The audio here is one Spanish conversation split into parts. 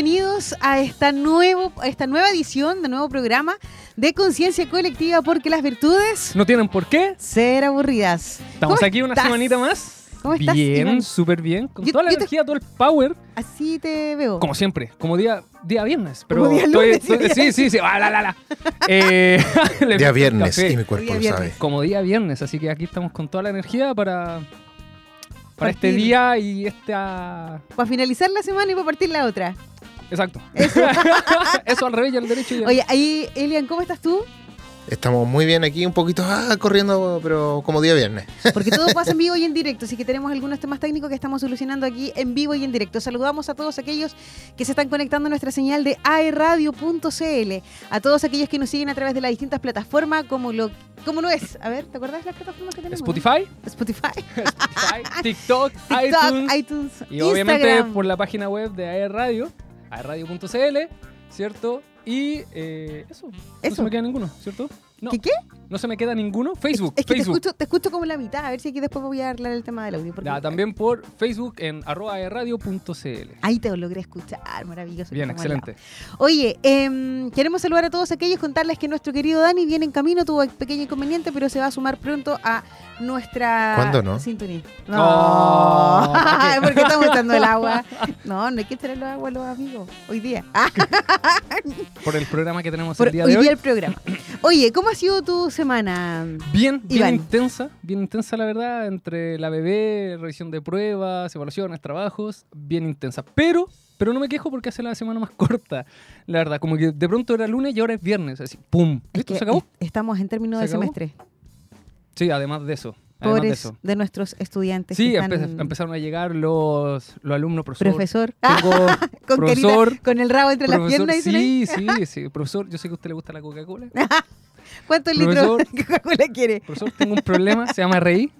Bienvenidos a esta, nuevo, a esta nueva edición de nuevo programa de Conciencia Colectiva porque las virtudes No tienen por qué. ser aburridas. Estamos ¿Cómo aquí una estás? semanita más. ¿Cómo estás, Bien, súper bien. Con Yo- toda la yo te- energía, todo el power. Así te veo. Como siempre, como día, día viernes. Pero Como día estoy- lunes, estoy- día sí, sí, sí. ah, la, la, la. Eh, Día viernes y mi cuerpo lo sabe. Como día viernes, así que aquí estamos con toda la energía para, para este Partir. día y esta... Para finalizar la semana y para partir la otra. Exacto. Eso, al revés y al derecho. ya. Oye, ahí, Elian, ¿cómo estás tú? Estamos muy bien aquí, un poquito ah, corriendo, pero como día viernes. Porque todo pasa en vivo y en directo, así que tenemos algunos temas técnicos que estamos solucionando aquí en vivo y en directo. Saludamos a todos aquellos que se están conectando a nuestra señal de aerradio.cl, a todos aquellos que nos siguen a través de las distintas plataformas, como lo, como lo es. A ver, ¿te acuerdas de las plataformas que tenemos? Spotify, Spotify, Spotify, TikTok, TikTok, iTunes. iTunes, Y obviamente por la página web de AR Radio, aerradio.cl, ¿cierto? Y eh, eso, no Eso. se me queda ninguno, ¿cierto? No, ¿Qué qué? No se me queda ninguno. Facebook, Es que te Facebook. escucho, te escucho como la mitad, a ver si aquí después voy a hablar el tema del audio. porque- Ya, también por Facebook en arroba aerradio.cl. Ahí te logré escuchar, maravilloso. Bien, excelente. Oye, em, queremos saludar a todos aquellos, contarles que nuestro querido Dani viene en camino, tuvo un pequeño inconveniente, pero se va a sumar pronto a nuestra ¿Cuándo no? sintonía. Oh, No, ¿para qué? porque estamos echando el agua. No, no hay que echar el agua a los amigos hoy día. Por el programa que tenemos por- el día hoy de hoy. día el programa. Oye, ¿cómo ha sido tu semana? Bien, bien Iván. intensa, bien intensa la verdad, entre la bebé, revisión de pruebas, evaluaciones, trabajos, bien intensa. Pero, pero no me quejo porque hace la semana más corta, la verdad. Como que de pronto era lunes y ahora es viernes, así, ¡pum! Es ¿Se acabó? es- estamos en términos ¿Se de acabó? semestre. Sí, además de eso. Además de Pobres eso. de nuestros estudiantes. Sí, que están- empe- empezaron a llegar los, los alumnos, profesor. Profesor. Tengo con, profesor, carita- con el rabo entre las piernas. sí, sí, sí. Profesor, yo sé que a usted le gusta la Coca-Cola. ¿Cuántos litros de Coca-Cola quiere? Profesor, tengo un problema, se llama RI.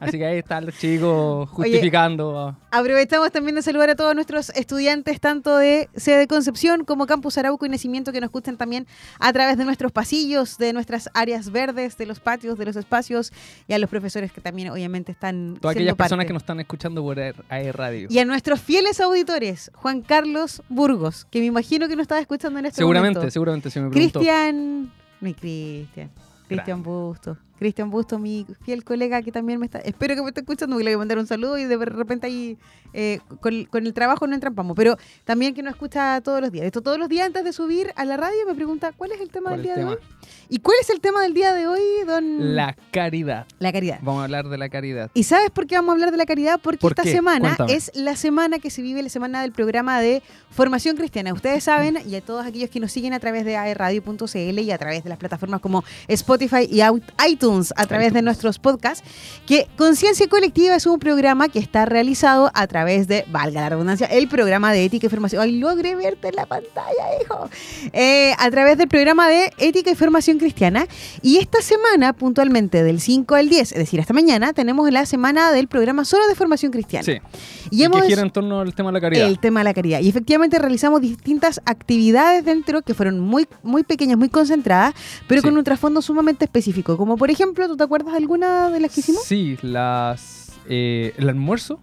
Así que ahí están los chicos justificando. Aprovechamos también de saludar a todos nuestros estudiantes, tanto de sede Concepción como Campus Arauco y Nacimiento, que nos escuchan también a través de nuestros pasillos, de nuestras áreas verdes, de los patios, de los espacios, y a los profesores que también obviamente están. Todas aquellas personas parte. que nos están escuchando por AE Radio. Y a nuestros fieles auditores, Juan Carlos Burgos, que me imagino que nos estaba escuchando en este Seguramente, momento. seguramente se me preguntó. Cristian. Mi Cristian. Cristian Busto. Cristian Busto, mi fiel colega que también me está. Espero que me esté escuchando, que le voy a mandar un saludo y de repente ahí eh, con, con el trabajo no entrampamos. Pero también que nos escucha todos los días. Esto todos los días antes de subir a la radio me pregunta cuál es el tema ¿Cuál del día de hoy. ¿Y cuál es el tema del día de hoy, don? La caridad. La caridad. Vamos a hablar de la caridad. ¿Y sabes por qué vamos a hablar de la caridad? Porque ¿Por esta qué? semana Cuéntame. es la semana que se vive, la semana del programa de formación cristiana. Ustedes saben, y a todos aquellos que nos siguen a través de aerradio.cl y a través de las plataformas como Spotify y out- iTunes, a través de nuestros podcasts, que Conciencia Colectiva es un programa que está realizado a través de, valga la redundancia, el programa de ética y formación. ¡Ay, logré verte en la pantalla, hijo! Eh, a través del programa de ética y formación cristiana. Y esta semana, puntualmente del 5 al 10, es decir, hasta mañana, tenemos la semana del programa solo de formación cristiana. Sí. Y, Y, hemos que gira en torno al tema de la caridad. el tema de la caridad. Y efectivamente realizamos distintas actividades dentro que fueron muy, muy pequeñas, muy concentradas, pero Sí. con un trasfondo sumamente específico. Como por ejemplo, ¿tú te acuerdas de alguna de las que hicimos? Sí, las, eh, el almuerzo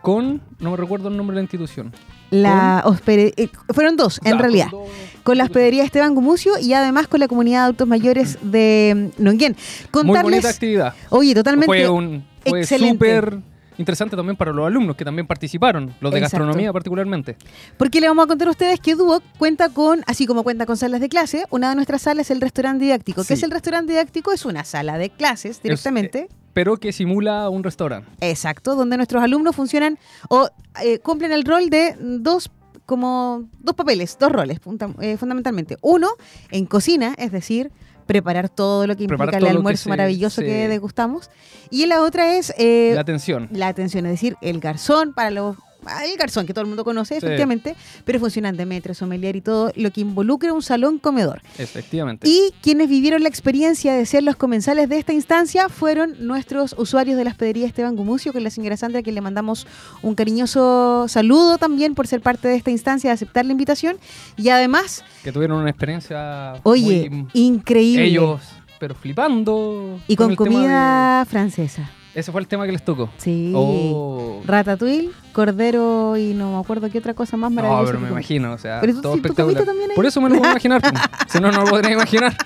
con, no me recuerdo el nombre de la institución. La hospede- eh, fueron dos, en realidad. con dos- Con la hospedería Esteban Gumucio y además con la comunidad de adultos mayores de mm, Nonguén. Muy bonita Contarles, actividad. oye, totalmente. Fue un fue súper interesante también para los alumnos que también participaron, los de Exacto. gastronomía particularmente. Porque le vamos a contar a ustedes que Duoc cuenta con, así como cuenta con salas de clase, una de nuestras salas es el restaurante didáctico. ¿Qué Sí. es el restaurante didáctico? Es una sala de clases directamente. Pero que simula un restaurante. Exacto, donde nuestros alumnos funcionan o eh, cumplen el rol de dos como dos papeles, dos roles eh, fundamentalmente. Uno en cocina, es decir, preparar todo lo que implica el que almuerzo se- maravilloso se- que degustamos. Y la otra es eh, La la, atención. atención, es decir, el garzón para los el garzón que todo el mundo conoce, Sí. efectivamente, pero funcionan de metro, sommelier y todo lo que involucra un salón comedor. Efectivamente. Y quienes vivieron la experiencia de ser los comensales de esta instancia fueron nuestros usuarios de la hospedería Esteban Gumucio, con la señora Sandra, a quien le mandamos un cariñoso saludo también por ser parte de esta instancia, de aceptar la invitación. Y además, que tuvieron una experiencia oye, muy- increíble. ellos pero flipando y con comida francesa. ese fue el tema que les tocó Sí. oh Ratatouille, cordero y no me acuerdo qué otra cosa más No, maravillosa. pero que me imagino, o sea, Pero todo si espectacular. Por eso me lo puedo imaginar. si no, no lo podría imaginar.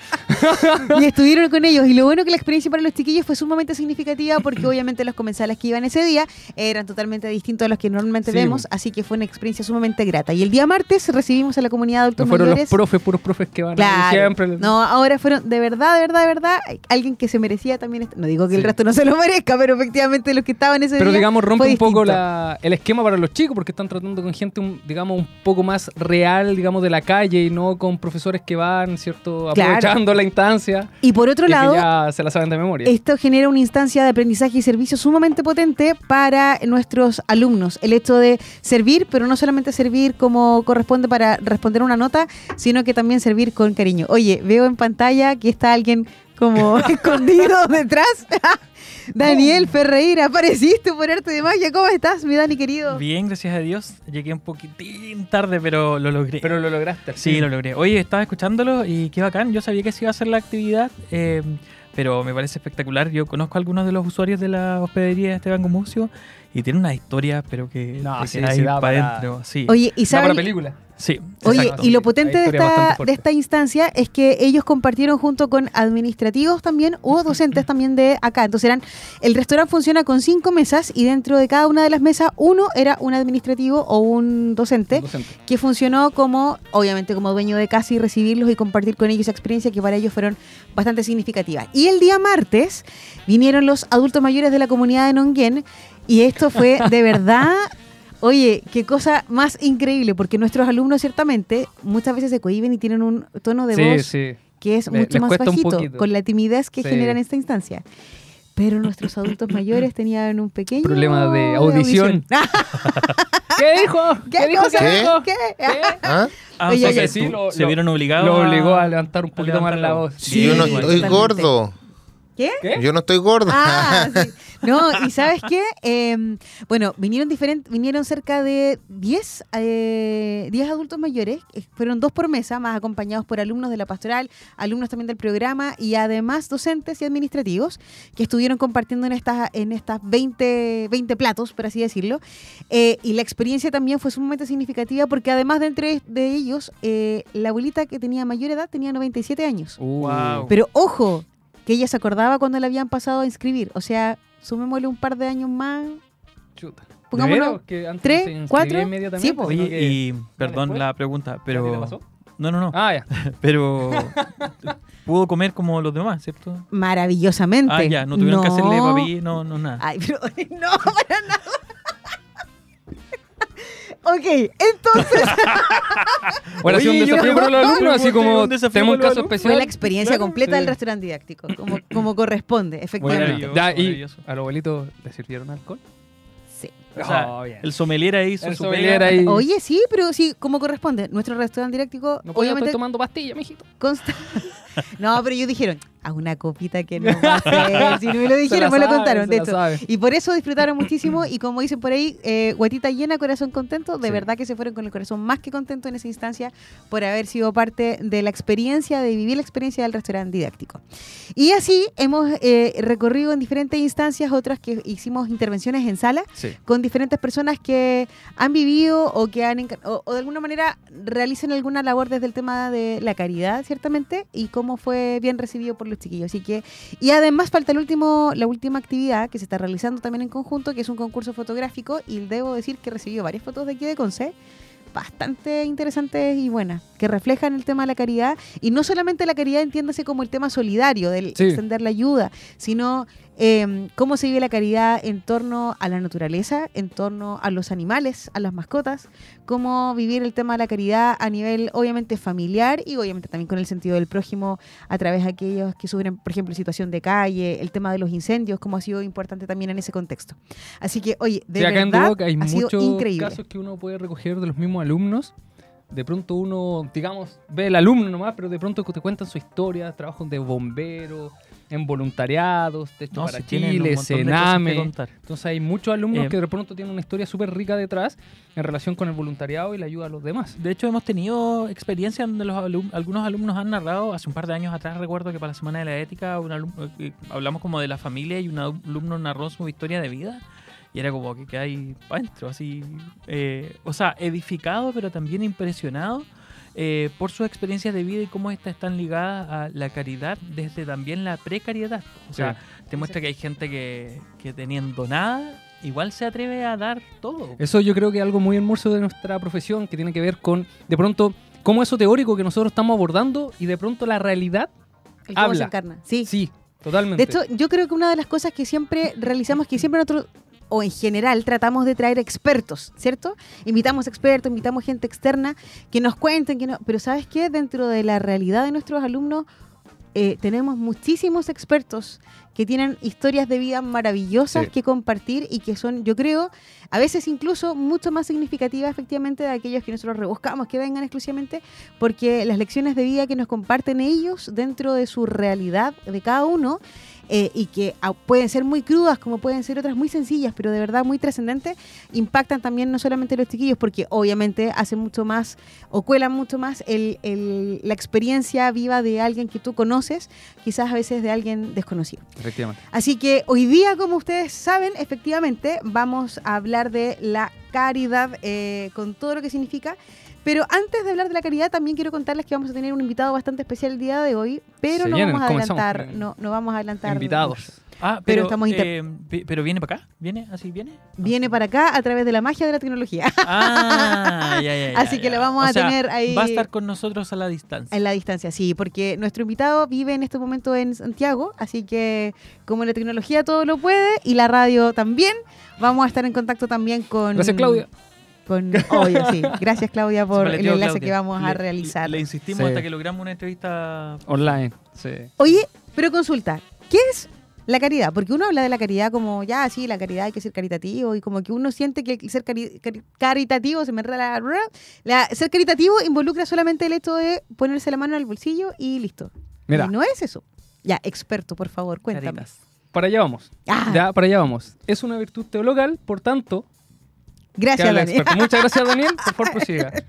y estuvieron con ellos. Y lo bueno que la experiencia para los chiquillos fue sumamente significativa porque obviamente los comensales que iban ese día eran totalmente distintos a los que normalmente Sí, vemos, así que fue una experiencia sumamente grata. Y el día martes recibimos a la comunidad de No adultos fueron mayores. los profes, puros profes que van Claro. siempre. No, ahora fueron de verdad, de verdad, de verdad, alguien que se merecía también. No digo que el resto no se lo merezca, pero efectivamente los que estaban ese Pero día. digamos, rompe un poco la- el esquema para los chicos porque están tratando con gente, un- digamos, un poco más real, digamos, de la calle y no con profesores que van, ¿cierto? Claro. Aprovechando la instancia. Y por otro y que lado, ya se la saben de memoria. Esto genera una instancia de aprendizaje y servicio sumamente potente para nuestros alumnos. El hecho de servir, pero no solamente servir como corresponde para responder una nota, sino que también servir con cariño. Oye, veo en pantalla que está alguien como escondido detrás. Daniel Ferreira, apareciste por arte de magia. ¿Cómo estás, mi Dani querido? Bien, gracias a Dios. Llegué un poquitín tarde, pero lo logré. Pero lo lograste. sí, lo logré. Oye, estaba escuchándolo y qué bacán. Yo sabía que se iba a hacer la actividad, eh, pero me parece espectacular. Yo conozco a algunos de los usuarios de la hospedería de Esteban Gumucio y tiene una historia, pero que No, te sí, da para adentro. Sí, Oye, y Da para película. sí. Oye, exacto. y lo potente de esta, de esta instancia es que ellos compartieron junto con administrativos también o docentes también de acá. Entonces eran, el restaurante funciona con cinco mesas y dentro de cada una de las mesas uno era un administrativo o un docente Docente. que funcionó como, obviamente como dueño de casa y recibirlos y compartir con ellos esa experiencia que para ellos fueron bastante significativas. Y el día martes vinieron los adultos mayores de la comunidad de Nonguén y esto fue de verdad... Oye, qué cosa más increíble, porque nuestros alumnos ciertamente muchas veces se cohiben y tienen un tono de Sí, voz sí. que es Le- mucho más bajito, con la timidez que Sí. genera en esta instancia. Pero nuestros adultos mayores tenían un pequeño Problema de audición. ¿Qué dijo? ¿Qué, dijo? cosa? ¿Qué? ¿Qué? ¿Ah? Ah, Oye, o sea que que sí, lo- se lo- vieron obligados. Lo a- obligó a levantar un poquito más levantar la la voz. Sí, yo no estoy gordo. ¿Qué? ¿Qué? Yo no estoy gordo. Ah, sí. No, y ¿sabes qué? Eh, bueno, vinieron diferentes, vinieron cerca de 10, eh, 10 adultos mayores, eh, fueron dos por mesa, más acompañados por alumnos de la pastoral, alumnos también del programa y además docentes y administrativos que estuvieron compartiendo en estas, en estas 20, 20 platos, por así decirlo. Eh, y la experiencia también fue sumamente significativa porque además de entre de ellos, eh, la abuelita que tenía mayor edad tenía 97 años. Wow. Pero ojo, que ella se acordaba cuando le habían pasado a inscribir. O sea, sumémosle un par de años más. chuta. ¿De Pongámonos veras? Que antes tres, se cuatro. inmediatamente, Sí, po. sino Oye, que- y perdón después? la pregunta, ¿A ti pero. te pasó? No, no, no. Ah, ya. Pero pudo comer como los demás, ¿cierto? Maravillosamente. Ah, ya, no tuvieron que hacerle No. papi, no, no, nada. Ay, pero no, para nada. Ok, entonces Bueno, ha sido un desafío para los alumnos, así como tenemos un caso especial. fue la experiencia Claro, completa sí. del restaurante didáctico, como, como corresponde, efectivamente. Ya, y a los abuelitos le sirvieron alcohol. Sí. O sea, Oh, el sommelier ahí hizo El su sommelier ahí. Oye, sí, pero sí, como corresponde. Nuestro restaurante didáctico, No podía estar obviamente, tomando pastillas, mijito. consta. no, pero ellos dijeron, a una copita que no va a hacer. Si no me lo dijeron, me lo contaron, de hecho. Y por eso disfrutaron muchísimo y como dicen por ahí, eh, guatita llena, corazón contento. De Sí. verdad que se fueron con el corazón más que contento en esa instancia por haber sido parte de la experiencia, de vivir la experiencia del restaurante didáctico. Y así hemos eh, recorrido en diferentes instancias, otras que hicimos intervenciones en sala Sí. con diferentes personas que han vivido o que han o, o de alguna manera realicen alguna labor desde el tema de la caridad, ciertamente, y cómo fue bien recibido por los chiquillos. Así que, y además falta el último, la última actividad que se está realizando también en conjunto, que es un concurso fotográfico, y debo decir que recibió varias fotos de aquí de Conce bastante interesantes y buenas, que reflejan el tema de la caridad, y no solamente la caridad entiéndase como el tema solidario, del Sí. extender la ayuda, sino eh, cómo se vive la caridad en torno a la naturaleza, en torno a los animales, a las mascotas, cómo vivir el tema de la caridad a nivel obviamente familiar y obviamente también con el sentido del prójimo a través de aquellos que sufren, por ejemplo, situación de calle, el tema de los incendios, como ha sido importante también en ese contexto. Así que, oye, de Sí, acá en verdad Duoc hay ha sido muchos increíble. casos que uno puede recoger de los mismos alumnos. De pronto uno, digamos, ve el alumno nomás, pero de pronto te cuentan su historia, trabajos de bomberos, en voluntariados, Techo No, para si Chile, Sename. Entonces hay muchos alumnos Eh, que de pronto tienen una historia súper rica detrás en relación con el voluntariado y la ayuda a los demás. De hecho, hemos tenido experiencias donde los alum- algunos alumnos han narrado, hace un par de años atrás recuerdo que para la Semana de la Ética un alum- eh, hablamos como de la familia y un alumno narró su historia de vida y era como que ahí para adentro, así, eh, o sea, edificado, pero también impresionado eh, por sus experiencias de vida y cómo estas están ligadas a la caridad desde también la precariedad. O sea, te muestra que hay gente que, que teniendo nada, igual se atreve a dar todo. Eso yo creo que es algo muy hermoso de nuestra profesión, que tiene que ver con, de pronto, cómo eso teórico que nosotros estamos abordando y de pronto la realidad El cómo se encarna. Sí. Sí, totalmente. De hecho, yo creo que una de las cosas que siempre realizamos, que siempre nosotros, o en general, tratamos de traer expertos, ¿cierto? Invitamos expertos, invitamos gente externa que nos cuenten, que no, pero ¿sabes qué? Dentro de la realidad de nuestros alumnos, eh, tenemos muchísimos expertos que tienen historias de vida maravillosas Sí. que compartir y que son, yo creo, a veces incluso mucho más significativas efectivamente de aquellos que nosotros rebuscamos que vengan exclusivamente, porque las lecciones de vida que nos comparten ellos dentro de su realidad de cada uno eh, y que pueden ser muy crudas como pueden ser otras muy sencillas, pero de verdad muy trascendentes, impactan también no solamente los chiquillos, porque obviamente hacen mucho más o cuelan mucho más el- el- la experiencia viva de alguien que tú conoces, quizás a veces de alguien desconocido. Efectivamente. Así que hoy día, como ustedes saben, efectivamente vamos a hablar de la caridad eh, con todo lo que significa. Pero antes de hablar de la caridad, también quiero contarles que vamos a tener un invitado bastante especial el día de hoy, pero Se no vienen, vamos a adelantar, no, no vamos a adelantar. Invitados. Ah, Pero pero, estamos eh, pero viene para acá, viene así, viene. Viene para acá a través de la magia de la tecnología. Ah, ya, ya, ya, Así que le vamos O a sea, tener ahí- Va a estar con nosotros a la distancia. En la distancia, sí, porque nuestro invitado vive en este momento en Santiago, así que como la tecnología todo lo puede y la radio también, vamos a estar en contacto también con... Gracias, Claudia. Con, obvio, sí. Gracias, Claudia, por el enlace Claudia. que vamos a Le- realizar. Le, insistimos Sí. hasta que logramos una entrevista. Online. Sí. Oye, pero consulta, ¿qué es la caridad? Porque uno habla de la caridad como, ya, sí, la caridad hay que ser caritativo y como que uno siente que el ser cari- cari- caritativo, se me la, la- Ser caritativo involucra solamente el hecho de ponerse la mano en el bolsillo y listo. Mira, Y no es eso. Ya, experto, por favor, cuéntame. Caritas. para allá vamos. Ah, Ya, para allá vamos. Es una virtud teologal, por tanto, gracias, habla Dani. experto. Muchas gracias, Daniel. Por favor, prosiga.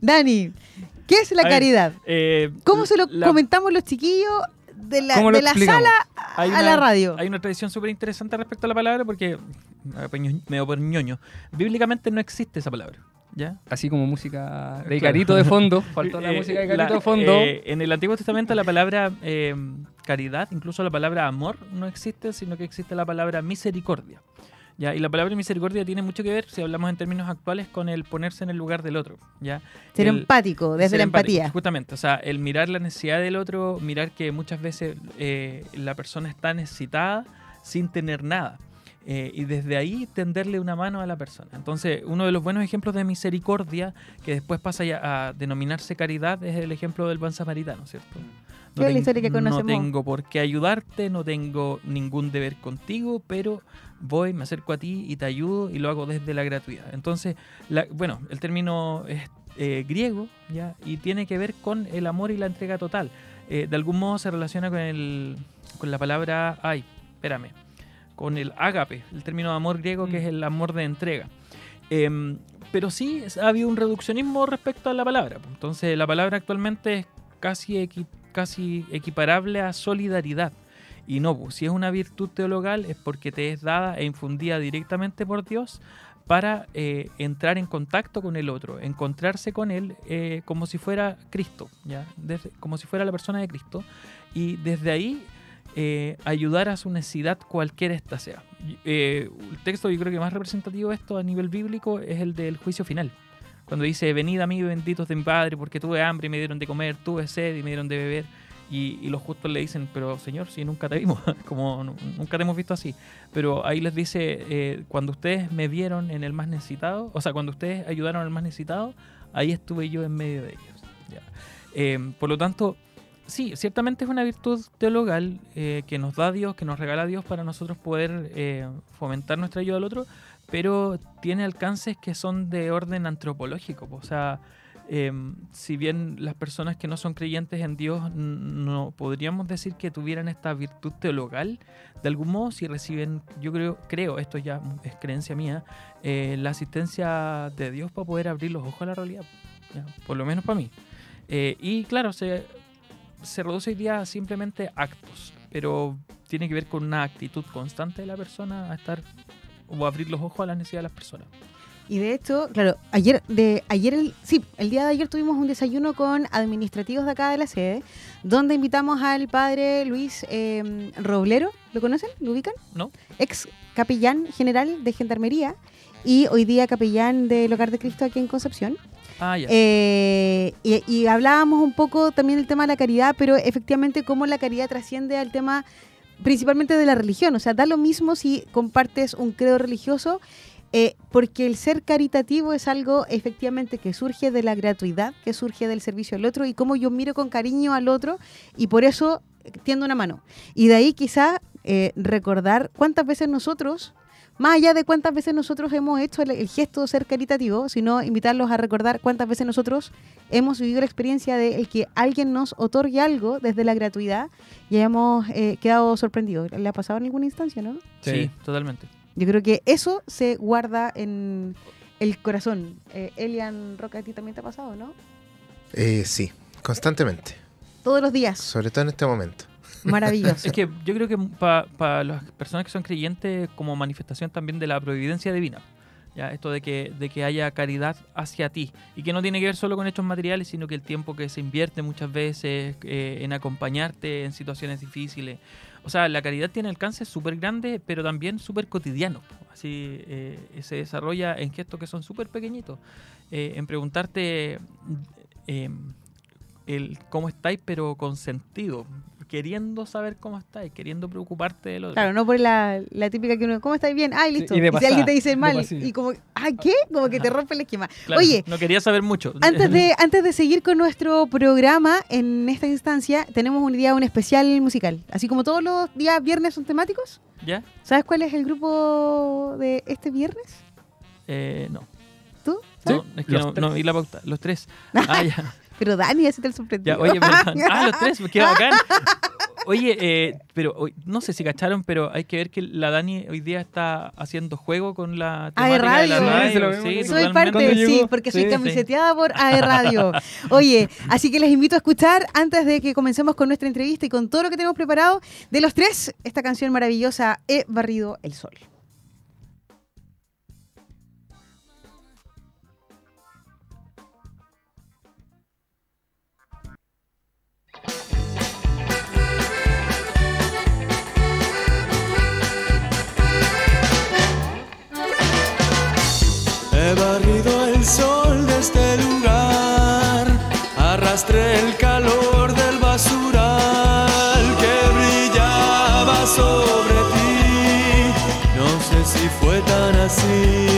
Dani, ¿qué es la A ver, caridad? Eh, ¿Cómo se lo la- comentamos los chiquillos de la, ¿Cómo lo de la explicamos? sala a, una- la radio? Hay una tradición súper interesante respecto a la palabra porque, me voy a ño- me voy a poner ñoño, bíblicamente no existe esa palabra. ¿Ya? Así como música de Claro. Carito de fondo. Faltó la Eh, música de Carito de fondo. eh, en el Antiguo Testamento la palabra eh, caridad, incluso la palabra amor, no existe, sino que existe la palabra misericordia. ¿Ya? Y la palabra misericordia tiene mucho que ver, si hablamos en términos actuales, con el ponerse en el lugar del otro. ¿ya? Ser el- empático, desde ser la empático, empatía. Justamente, o sea, el mirar la necesidad del otro, mirar que muchas veces eh, la persona está necesitada sin tener nada. Eh, y desde ahí tenderle una mano a la persona. Entonces, uno de los buenos ejemplos de misericordia, que después pasa ya a denominarse caridad, es el ejemplo del buen samaritano, ¿cierto? Que es la ten- historia que no conocemos. tengo por qué ayudarte, no tengo ningún deber contigo, pero voy, me acerco a ti y te ayudo y lo hago desde la gratuidad. Entonces, la- bueno, el término es eh, griego ya y tiene que ver con el amor y la entrega total. Eh, de algún modo se relaciona con, el, con la palabra, ay, espérame, con el ágape, el término de amor griego que Mm. es el amor de entrega. Em, pero sí ha habido un reduccionismo respecto a la palabra. Entonces la palabra actualmente es casi, equi- casi equiparable a solidaridad. Y no, pues, si es una virtud teologal es porque te es dada e infundida directamente por Dios para eh, entrar en contacto con el otro, encontrarse con él eh, como si fuera Cristo, ¿ya? Desde- como si fuera la persona de Cristo. Y desde ahí eh, ayudar a su necesidad cualquiera esta sea. El texto yo creo que más representativo de esto a nivel bíblico es el del juicio final. Cuando dice, venid a mí benditos de mi Padre, porque tuve hambre y me dieron de comer, tuve sed y me dieron de beber. Y, y los justos le dicen, pero Señor, si nunca te vimos, como nu- nunca te hemos visto así. Pero ahí les dice, eh, cuando ustedes me vieron en el más necesitado, o sea, cuando ustedes ayudaron al más necesitado, ahí estuve yo en medio de ellos. Ya. Eh, por lo tanto, sí, ciertamente es una virtud teologal eh, que nos da Dios, que nos regala Dios para nosotros poder eh, fomentar nuestra ayuda al otro, pero tiene alcances que son de orden antropológico. O sea, eh, si bien las personas que no son creyentes en Dios no podríamos decir que tuvieran esta virtud teologal, de algún modo si reciben, yo creo, creo, esto ya es creencia mía, eh, la asistencia de Dios para poder abrir los ojos a la realidad, ya, por lo menos para mí. Eh, y claro, se, se reduce hoy día a simplemente actos, pero tiene que ver con una actitud constante de la persona a estar o abrir los ojos a las necesidades de las personas. Y de hecho, claro, ayer, de, ayer el, sí, el día de ayer tuvimos un desayuno con administrativos de acá de la sede, donde invitamos al padre Luis eh, Roblero, ¿lo conocen? ¿Lo ubican? ¿No? Ex capellán general de Gendarmería y hoy día capellán del Hogar de Cristo aquí en Concepción. Ah, ya. Eh, y, y hablábamos un poco también del tema de la caridad, pero efectivamente cómo la caridad trasciende al tema principalmente de la religión. O sea, da lo mismo si compartes un credo religioso, eh, porque el ser caritativo es algo efectivamente que surge de la gratuidad, que surge del servicio al otro y cómo yo miro con cariño al otro y por eso tiendo una mano. Y de ahí quizá eh, recordar cuántas veces nosotros más allá de cuántas veces nosotros hemos hecho el, el gesto de ser caritativo, sino invitarlos a recordar cuántas veces nosotros hemos vivido la experiencia de el que alguien nos otorgue algo desde la gratuidad y hayamos eh, quedado sorprendidos. ¿Le ha pasado en alguna instancia, no? sí. Sí. totalmente. Yo creo que eso se guarda en el corazón. Eh, Elian Roca, a ti también te ha pasado, ¿no? Eh, sí, constantemente. Todos los días. Sobre todo en este momento. Maravilloso. Es que yo creo que para las personas que son creyentes como manifestación también de la providencia divina. Ya, esto de que, de que haya caridad hacia ti y que no tiene que ver solo con hechos materiales, sino que el tiempo que se invierte muchas veces eh, en acompañarte en situaciones difíciles. O sea, la caridad tiene alcance súper grande, pero también súper cotidiano. Así eh, se desarrolla en gestos que son súper pequeñitos. Eh, en preguntarte eh, cómo estáis, pero con sentido. Queriendo saber cómo estáis, queriendo preocuparte de lo Claro, no por la, la típica que uno, ¿cómo estáis bien? Ay, listo. y de si alguien te dice mal, y como, ¿ay, qué? Como que te rompe el esquema. Claro, Oye, no quería saber mucho. Antes de, antes de seguir con nuestro programa, en esta instancia tenemos un día un especial musical. Así como todos los días viernes son temáticos. ¿Ya? ¿Sabes cuál es el grupo de este viernes? Eh, no. ¿Tú? No, es que no, no vi la pauta. Los tres. Ah, ya. Pero Dani, ese te lo sorprendió. Ya, oye, perdón. Ah, los tres, qué bacán. Oye, eh, pero hoy- no sé si cacharon, pero hay que ver que la Dani hoy día está haciendo juego con la de temática de la radio. Sí, sí, Soy parte, ¿Cuándo sí, porque soy Sí, sí. camiseteada por AE Radio. Oye, así que les invito a escuchar antes de que comencemos con nuestra entrevista y con todo lo que tenemos preparado de los tres, esta canción maravillosa, He barrido el sol. He barrido el sol de este lugar, arrastré el calor del basural que brillaba sobre ti. No sé si fue tan así.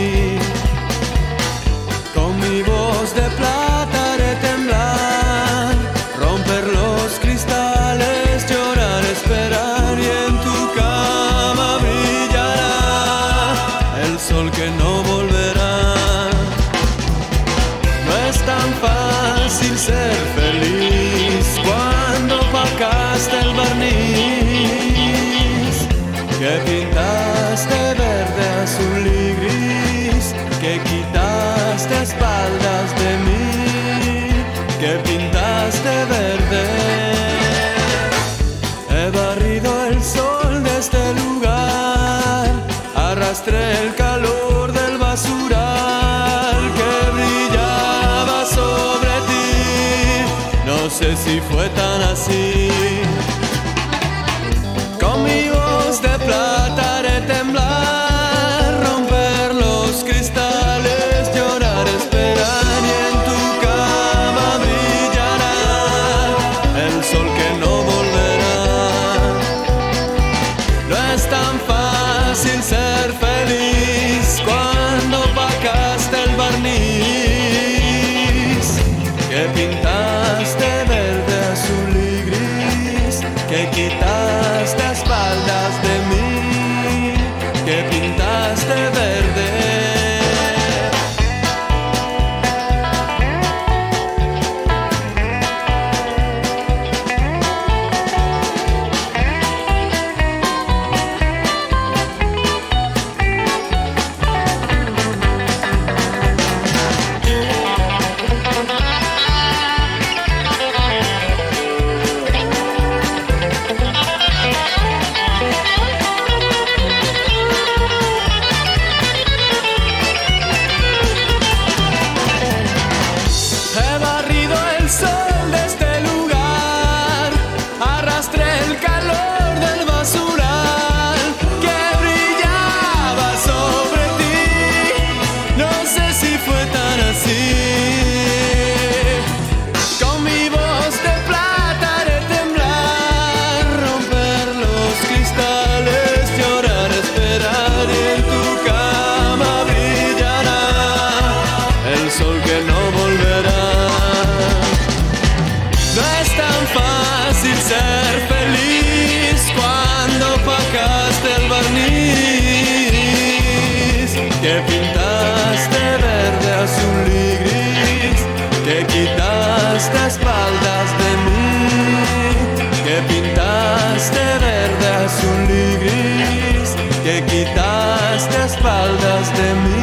Espaldas de mí.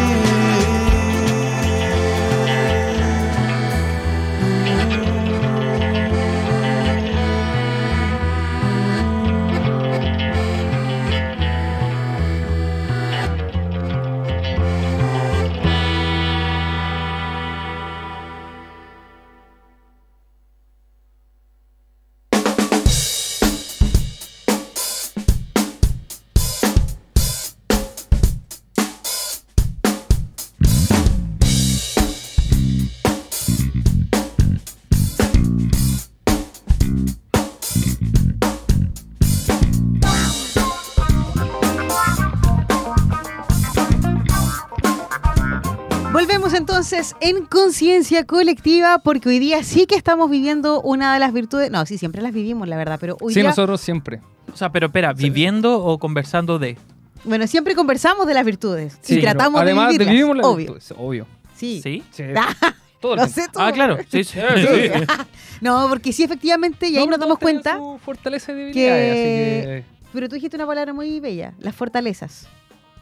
Volvemos entonces en conciencia colectiva, porque hoy día sí que estamos viviendo una de las virtudes. No, sí, siempre las vivimos, la verdad, pero hoy Sí, día. nosotros siempre. O sea, pero espera, ¿viviendo o conversando de? Bueno, siempre conversamos de las virtudes Sí, y tratamos Además de vivirlas. vivimos la obvio. virtud, obvio. Sí. ¿Sí? Sí. Ah, Todo sé todo. Ah, claro. Sí, sí. Sí. no, porque sí, efectivamente, y ahí No, nos damos cuenta. su fortaleza y que- así que... Pero tú dijiste una palabra muy bella, las fortalezas.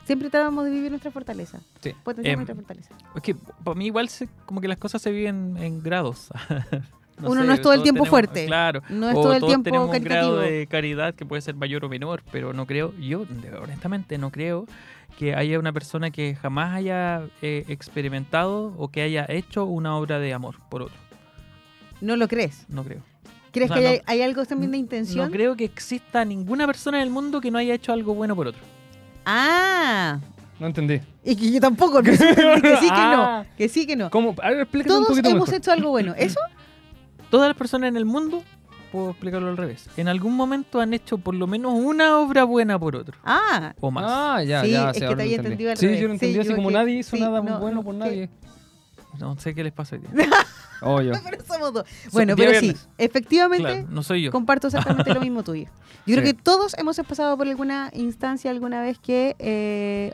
Siempre tratamos de vivir nuestra fortaleza. Sí. Potenciar Em, nuestra fortaleza. Es que para mí igual se- como que las cosas se viven en grados. No Uno sé, no es todo el tiempo tenemos- fuerte. Claro. No es o todo el todos tiempo tenemos un grado caritativo. de caridad que puede ser mayor o menor, pero no creo, yo honestamente no creo que haya una persona que jamás haya eh, experimentado o que haya hecho una obra de amor por otro. ¿No lo crees? No creo. ¿Crees O sea, que hay, hay algo también de intención? No creo que exista ninguna persona en el mundo que no haya hecho algo bueno por otro. Ah, No entendí. y que yo tampoco. Que sí que, sí que no. Ah. Que sí que no. ¿Cómo? A ver, un Todos poquito hemos mejor. hecho algo bueno. ¿Eso? Todas las personas en el mundo, puedo explicarlo al revés, en algún momento han hecho por lo menos una obra buena por otro. Ah, O más. Ah, ya, Sí, ya. es que te había entendí. entendido al Sí, revés. yo lo entendí Sí, así yo como que- nadie hizo sí, nada no, bueno no, por que- nadie. No sé qué les pasa hoy día. Oh, yo. pero somos dos. Bueno, pero sí, viernes. efectivamente, Claro, no soy yo. comparto exactamente lo mismo tuyo. Yo creo que todos hemos pasado por alguna instancia alguna vez que eh,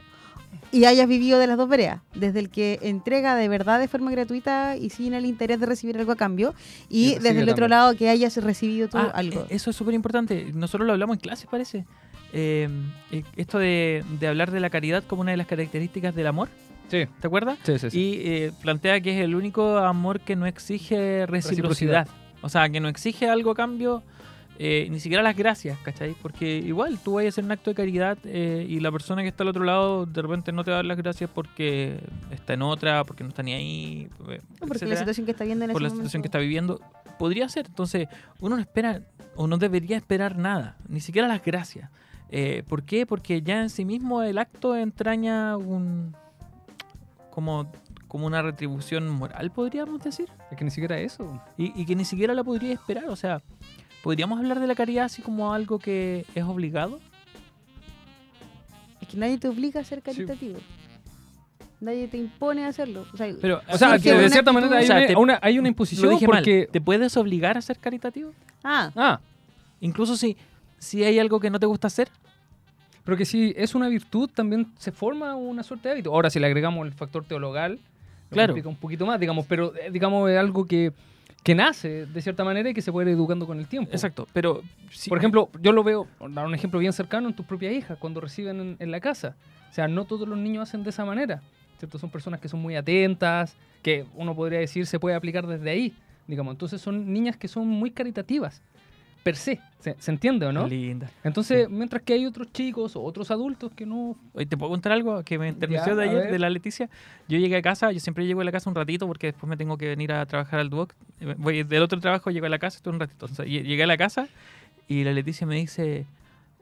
y hayas vivido de las dos veredas, desde el que entrega de verdad de forma gratuita y sin el interés de recibir algo a cambio, y, Y desde el otro también. lado que hayas recibido tú Ah, algo. eh, Eso es súper importante. Nosotros lo hablamos en clase, parece. Eh, eh, esto de, de hablar de la caridad como una de las características del amor, Sí, ¿te acuerdas? sí, sí. sí. Y eh, plantea que es el único amor que no exige reciprocidad. Reciprocidad. O sea, que no exige algo a cambio, eh, ni siquiera las gracias, ¿cachai? Porque igual tú vas a hacer un acto de caridad eh, y la persona que está al otro lado de repente no te va a dar las gracias porque está en otra, porque no está ni ahí, eh, No, porque la situación que está viendo en por ese la momento. situación que está viviendo. Podría ser, entonces uno no espera o no debería esperar nada, ni siquiera las gracias. Eh, ¿Por qué? Porque ya en sí mismo el acto entraña un como, como una retribución moral, podríamos decir. Es que ni siquiera eso. Y, y que ni siquiera la podría esperar. O sea, ¿podríamos hablar de la caridad así como algo que es obligado? Es que nadie te obliga a ser caritativo. Nadie te impone a hacerlo. O sea, Pero, O sea, que de cierta actitud- manera hay, O sea, una, te- una- hay una imposición dije mal. porque... ¿Te puedes obligar a ser caritativo? ah, Ah, Incluso si, si hay algo que no te gusta hacer. Pero que si es una virtud también se forma una suerte de hábito. Ahora si le agregamos el factor teologal, lo Claro. un poquito más, digamos, pero eh, digamos es algo que, que nace de cierta manera y que se puede ir educando con el tiempo. Exacto. Pero si- Por ejemplo, yo lo veo, dar un ejemplo bien cercano, en tus propias hijas, cuando reciben en, en la casa. O sea, no todos los niños hacen de esa manera. ¿cierto? Son personas que son muy atentas, que uno podría decir se puede aplicar desde ahí. Digamos, entonces son niñas que son muy caritativas, per se. ¿Se, se entiende o no? Linda. Entonces, mientras que hay otros chicos o otros adultos que no... Oye, ¿te puedo contar algo que me Ya, de ayer de la Leticia? Yo llegué a casa, yo siempre llego a la casa un ratito porque después me tengo que venir a trabajar al Duoc. Eh, Voy del otro trabajo, llego a la casa, estoy un ratito. Llegué a la casa y la Leticia me dice,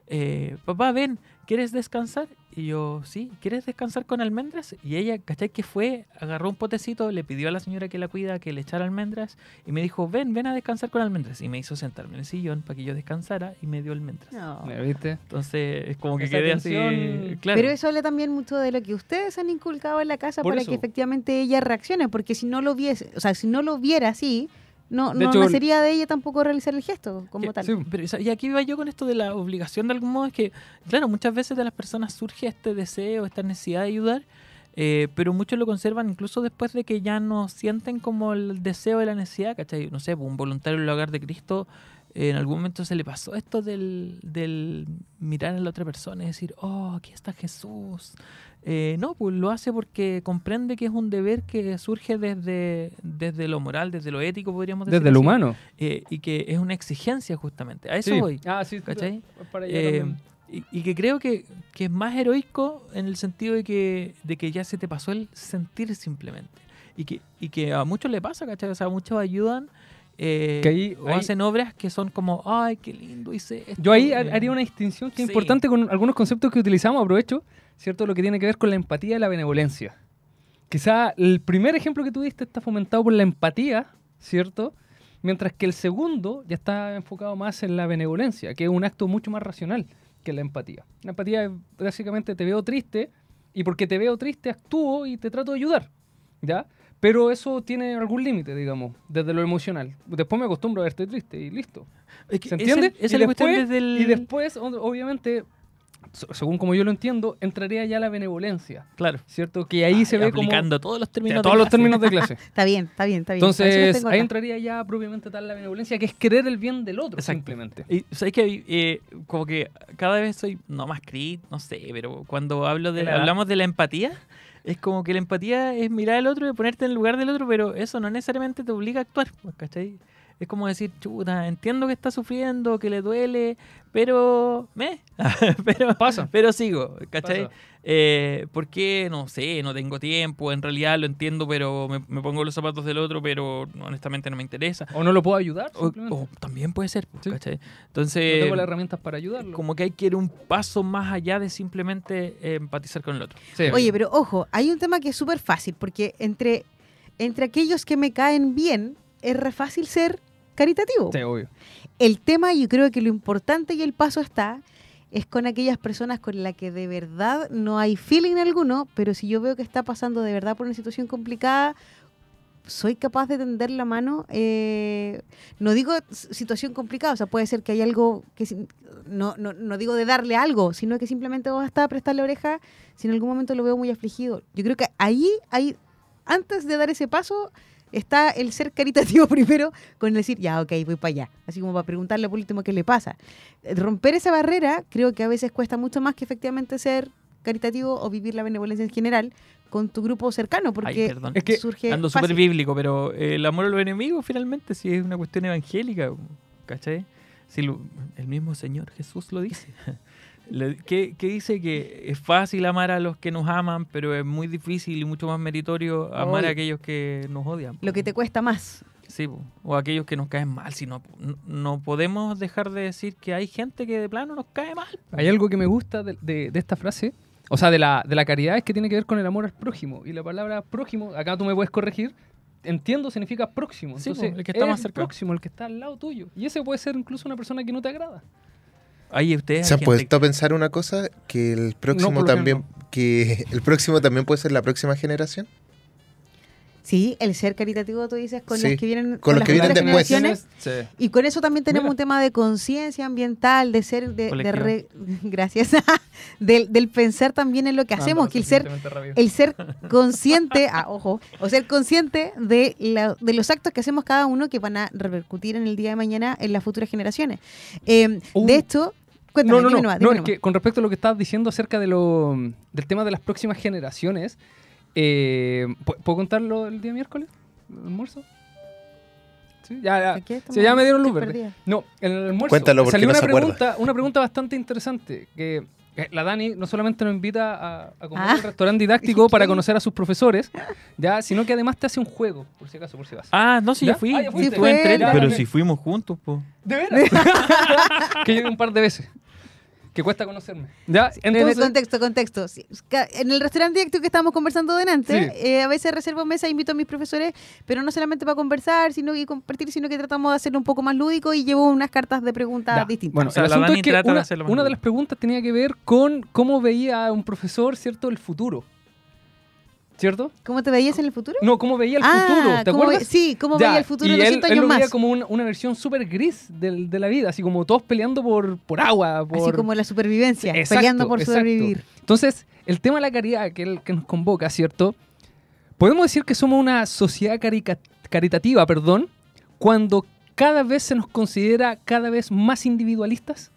eh, papá, ven, ¿quieres descansar? Y yo, sí, ¿quieres descansar con almendras? Y ella, ¿cachai? Que fue, agarró un potecito, le pidió a la señora que la cuida que le echara almendras y me dijo, ven, ven a descansar con almendras. Y me hizo sentarme en el sillón para que yo descansara y me dio almendras. No. ¿Me ¿Viste? Entonces, es como que Esa quedé así. Claro. Pero eso habla también mucho de lo que ustedes han inculcado en la casa Por para eso. que efectivamente ella reaccione, porque si no lo viese, o sea, si no lo viera así, no, De no hecho, nacería de ella tampoco realizar el gesto como Que- tal. sí. Pero, y aquí iba yo con esto de la obligación de algún modo, es que, claro, muchas veces de las personas surge este deseo, esta necesidad de ayudar, eh, pero muchos lo conservan incluso después de que ya no sienten como el deseo de la necesidad, ¿cachai? No sé, pues, un voluntario en el hogar de Cristo, eh, en algún momento se le pasó esto del, del mirar a la otra persona y decir, oh, aquí está Jesús. Eh, no, pues lo hace porque comprende que es un deber que surge desde, desde lo moral, desde lo ético, podríamos decir. Desde lo humano. Eh, y que es una exigencia justamente. A eso Sí. voy. Ah, sí. ¿Cachai? Para allá Eh, y que creo que, que es más heroico en el sentido de que, de que ya se te pasó el sentir simplemente. Y que, y que a muchos le pasa, ¿cachai? O sea, muchos ayudan eh, Que ahí- o ahí- hacen obras que son como, ay, qué lindo hice esto. Yo ahí har- haría una distinción que es importante con algunos conceptos que utilizamos, aprovecho, ¿cierto? Lo que tiene que ver con la empatía y la benevolencia. Quizá el primer ejemplo que tú diste está fomentado por la empatía, ¿cierto? Mientras que el segundo ya está enfocado más en la benevolencia, que es un acto mucho más racional que la empatía. La empatía es básicamente te veo triste y porque te veo triste actúo y te trato de ayudar, ¿ya? Pero eso tiene algún límite, digamos, desde lo emocional. Después me acostumbro a verte triste y listo. Es que ¿Se entiende? Esa, y, es la cuestión después, desde el... y después, obviamente, so- según como yo lo entiendo, entraría ya la benevolencia, Claro. ¿cierto? Que ahí se ve como... aplicando todos los términos de de todos los clase. términos de clase. Está bien, está bien, está bien. Los Entonces, ahí entraría ya propiamente tal la benevolencia, que es querer el bien del otro, Exacto. simplemente. Y sabes que eh, como que cada vez soy no más crit, no sé, pero cuando hablo de la hablamos de la empatía, es como que la empatía es mirar al otro y ponerte en el lugar del otro, pero eso no necesariamente te obliga a actuar, pues, ¿cachai? Es como decir, chuta, entiendo que está sufriendo, que le duele, pero me, pero Pasa. pero sigo, ¿cachai? Eh, porque, no sé, no tengo tiempo, en realidad lo entiendo, pero me, me pongo los zapatos del otro, pero honestamente no me interesa. O no lo puedo ayudar, O, simplemente. o también puede ser, pues, Sí. ¿cachai? no Entonces, tengo las herramientas para ayudarlo. como que hay que ir un paso más allá de simplemente eh, empatizar con el otro. Sí. Oye, pero ojo, hay un tema que es súper fácil, porque entre, entre aquellos que me caen bien, es re fácil ser caritativo. Sí, obvio. El tema, yo creo que lo importante y el paso está, es con aquellas personas con las que de verdad no hay feeling alguno, pero si yo veo que está pasando de verdad por una situación complicada, soy capaz de tender la mano. eh, no digo situación complicada, o sea, puede ser que hay algo que... No, no, no digo de darle algo, sino que simplemente basta prestarle oreja si en algún momento lo veo muy afligido. Yo creo que ahí, ahí antes de dar ese paso, está el ser caritativo primero con el decir, ya, ok, voy para allá. Así como para preguntarle por último qué le pasa. Eh, Romper esa barrera creo que a veces cuesta mucho más que efectivamente ser caritativo o vivir la benevolencia en general con tu grupo cercano, porque Ay, perdón. Es que surge Ando súper bíblico, pero eh, el amor a los enemigos finalmente sí es una cuestión evangélica, ¿cachai? Si lo- el mismo Señor Jesús lo dice. ¿Qué, qué dice? Que es fácil amar a los que nos aman, pero es muy difícil y mucho más meritorio amar Oye. a aquellos que nos odian. Lo que te cuesta más. Sí, o aquellos que nos caen mal. Si no, no, podemos dejar de decir que hay gente que de plano nos cae mal. Hay algo que me gusta de, de- de esta frase, o sea, de la, de la caridad, es que tiene que ver con el amor al prójimo. Y la palabra prójimo, acá tú me puedes corregir, entiendo, significa próximo. Sí, Entonces, po, el que está más cerca. próximo, el que está al lado tuyo. Y ese puede ser incluso una persona que no te agrada. Ahí ustedes. ¿Se han puesto a pensar una cosa? Que el próximo también, que el próximo también puede ser la próxima generación. Sí, el ser caritativo, tú dices, con Sí, los que vienen, con los las que vienen después. generaciones. Sí. Y con eso también tenemos Mira. un tema de conciencia ambiental, de ser, de, de Colectiva. re- gracias, del, del pensar también en lo que hacemos, que el ser, el ser consciente, ah, ojo, o ser consciente de, la- de los actos que hacemos cada uno que van a repercutir en el día de mañana en las futuras generaciones. Eh, Uh. de hecho, cuéntame, no, no, dime no, nomás, no, dime es que con respecto a lo que estabas diciendo acerca de lo, del tema de las próximas generaciones, eh, ¿pu- ¿puedo contarlo el día miércoles? ¿El almuerzo? Sí, ya, ya. Sí, ya me dieron luz verde. No, en el almuerzo Cuéntalo porque salió no una se acuerda. pregunta, una pregunta bastante interesante que la Dani no solamente nos invita a, a comer Ah. al restaurante didáctico para conocer a sus profesores, ya, sino que además te hace un juego, por si acaso, por si vas. Ah, no, sí, ¿Ya? yo fui. Ah, ya Sí, fue, pero si fuimos juntos, po. ¿De veras? que yo un par de veces. Que cuesta conocerme. Ya, En el entonces, contexto, contexto. En el restaurante directo que estábamos conversando delante, Sí. eh, a veces reservo mesa e invito a mis profesores, pero no solamente para conversar sino y compartir, sino que tratamos de hacerlo un poco más lúdico y llevo unas cartas de preguntas Ya, distintas. Bueno, O sea, el la asunto es que trata de una, una de las preguntas tenía que ver con cómo veía un profesor, ¿cierto?, el futuro. ¿Cierto? ¿Cómo te veías en el futuro? No, cómo veía el Ah, futuro, ¿te ¿cómo acuerdas? ve- sí, cómo Ya, veía el futuro y en él, 200 él años lo veía más. como una, una versión súper gris de la vida, así como todos peleando por, por agua, por... Así como la supervivencia, Exacto, peleando por exacto. sobrevivir. Entonces, el tema de la caridad que, el- que nos convoca, ¿cierto? Podemos decir que somos una sociedad carica- caritativa, perdón, cuando cada vez se nos considera cada vez más individualistas.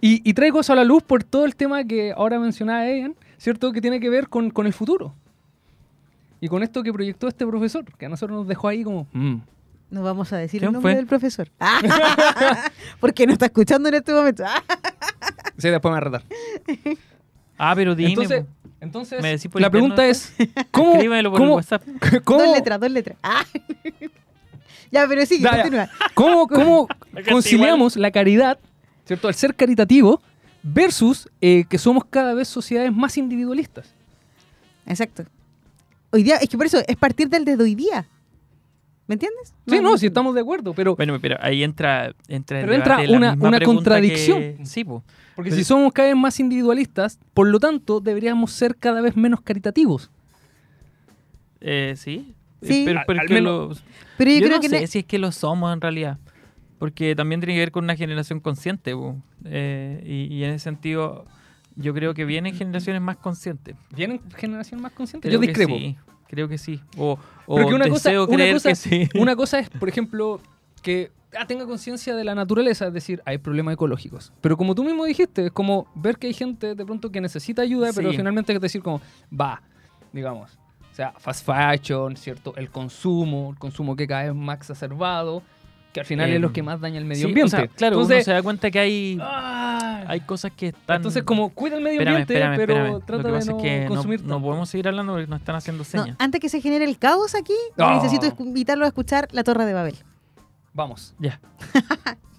Y, y traigo eso a la luz por todo el tema que ahora mencionaba Ian, ¿cierto? Que tiene que ver con, con el futuro. Y con esto que proyectó este profesor, que a nosotros nos dejó ahí como... mm. No vamos a decir ¿Quién el nombre fue? del profesor. Porque no está escuchando en este momento. Sí, después me va a retar. Ah, pero dime. Entonces, entonces ¿Me decís por la interno pregunta es, ¿cómo, Escríbemelo por el cómo- WhatsApp. cómo- Dos letras, dos letras. Ah. ya, pero sigue, ya. continúa. ¿Cómo, cómo conciliamos la caridad, ¿cierto? El ser caritativo versus eh, que somos cada vez sociedades más individualistas. Exacto. Hoy día, es que por eso es partir del de hoy día. ¿Me entiendes? Sí, no, sí estamos de acuerdo, pero Bueno, pero ahí entra, entra Pero entra una- una contradicción. que- Sí, po. porque pero- si somos cada vez más individualistas, por lo tanto deberíamos ser cada vez menos caritativos. Eh, sí. Sí. Pero, Al- menos- Pero yo, yo creo no que... sé si es que lo somos en realidad. Porque también tiene que ver con una generación consciente. Eh, y, y en ese sentido, yo creo que vienen generaciones más conscientes. ¿Vienen generación más consciente? Creo Yo que discrepo. sí, creo que sí. O, o Porque una cosa, deseo una creer cosa- que sí. una cosa es, por ejemplo, que ah, tenga conciencia de la naturaleza, es decir, hay problemas ecológicos. Pero como tú mismo dijiste, es como ver que hay gente de pronto que necesita ayuda, pero Sí. finalmente es decir como, va, digamos. O sea, fast fashion, ¿cierto? El consumo, el consumo que cada vez más exacerbado, que al final es Em, lo que más daña el medio Sí, o ambiente. sea, claro, uno se da cuenta que hay, ah, hay cosas que están... entonces como cuida el medio ambiente, espérame, pero espérame. Lo trata de no es que no, consumir no tanto. podemos seguir hablando porque nos están haciendo no, señas. antes que se genere el caos aquí, No. necesito invitarlo a escuchar La Torre de Babel. Vamos. Ya.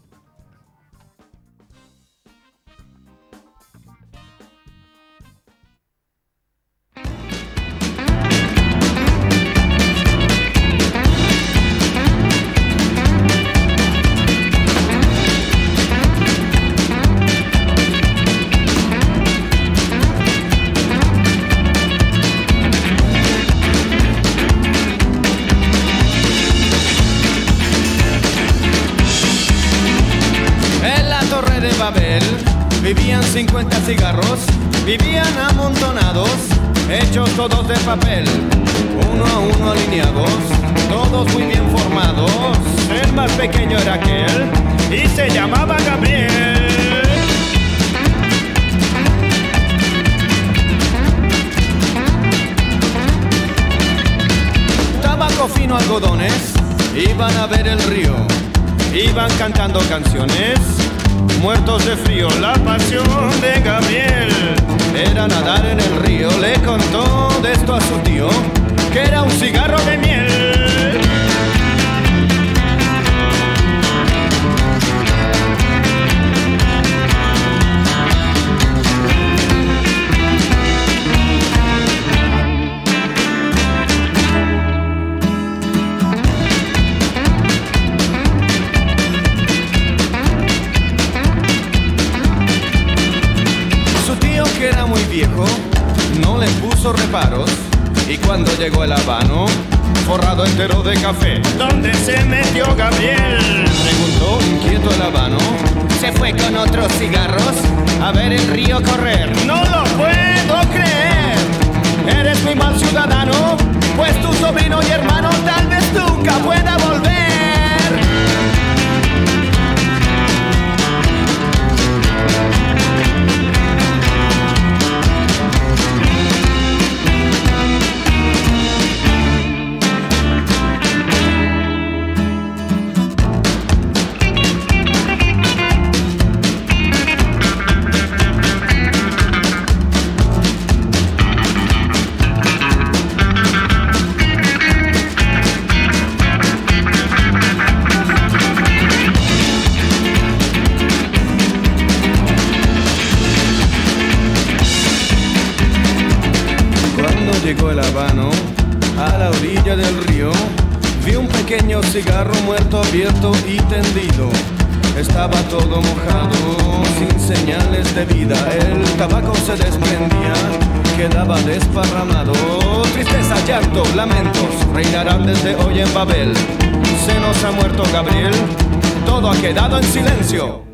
papel, era un todo mojado, sin señales de vida. El tabaco se desprendía, quedaba desparramado. Tristeza, llanto, lamentos reinarán desde hoy en Babel. Se nos ha muerto Gabriel, todo ha quedado en silencio.